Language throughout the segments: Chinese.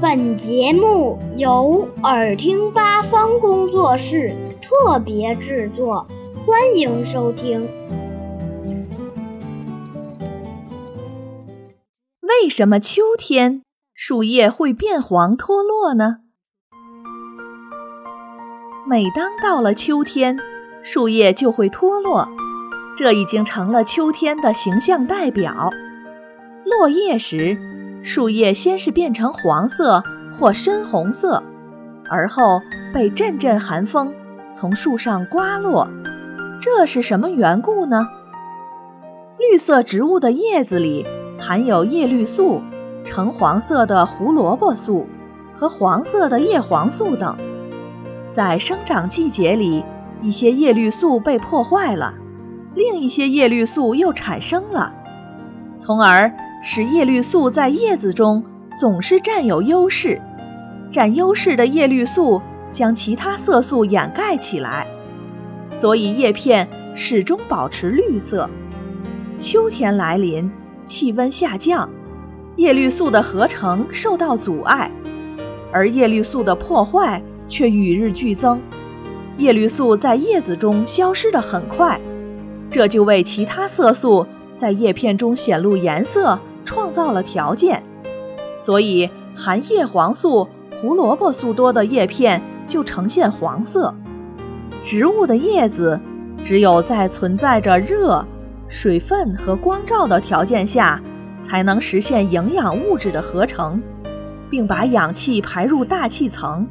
本节目由耳听八方工作室特别制作，欢迎收听。为什么秋天树叶会变黄脱落呢？每当到了秋天，树叶就会脱落，这已经成了秋天的形象代表。落叶时，树叶先是变成黄色或深红色，而后被阵阵寒风从树上刮落。这是什么缘故呢？绿色植物的叶子里含有叶绿素、橙黄色的胡萝卜素和黄色的叶黄素等。在生长季节里，一些叶绿素被破坏了，另一些叶绿素又产生了，从而使叶绿素在叶子中总是占有优势。占优势的叶绿素将其他色素掩盖起来，所以叶片始终保持绿色。秋天来临，气温下降，叶绿素的合成受到阻碍，而叶绿素的破坏。却与日俱增，叶绿素在叶子中消失得很快，这就为其他色素在叶片中显露颜色创造了条件。所以，含叶黄素、胡萝卜素多的叶片就呈现黄色。植物的叶子只有在存在着热、水分和光照的条件下，才能实现营养物质的合成，并把氧气排入大气层。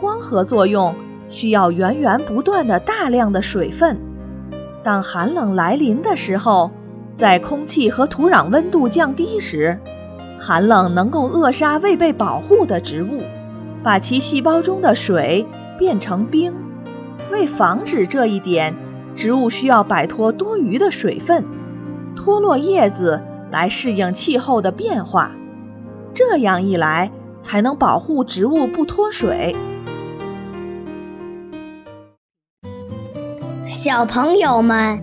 光合作用需要源源不断的大量的水分。当寒冷来临的时候，在空气和土壤温度降低时，寒冷能够扼杀未被保护的植物，把其细胞中的水变成冰。为防止这一点，植物需要摆脱多余的水分，脱落叶子来适应气候的变化。这样一来，才能保护植物不脱水。小朋友们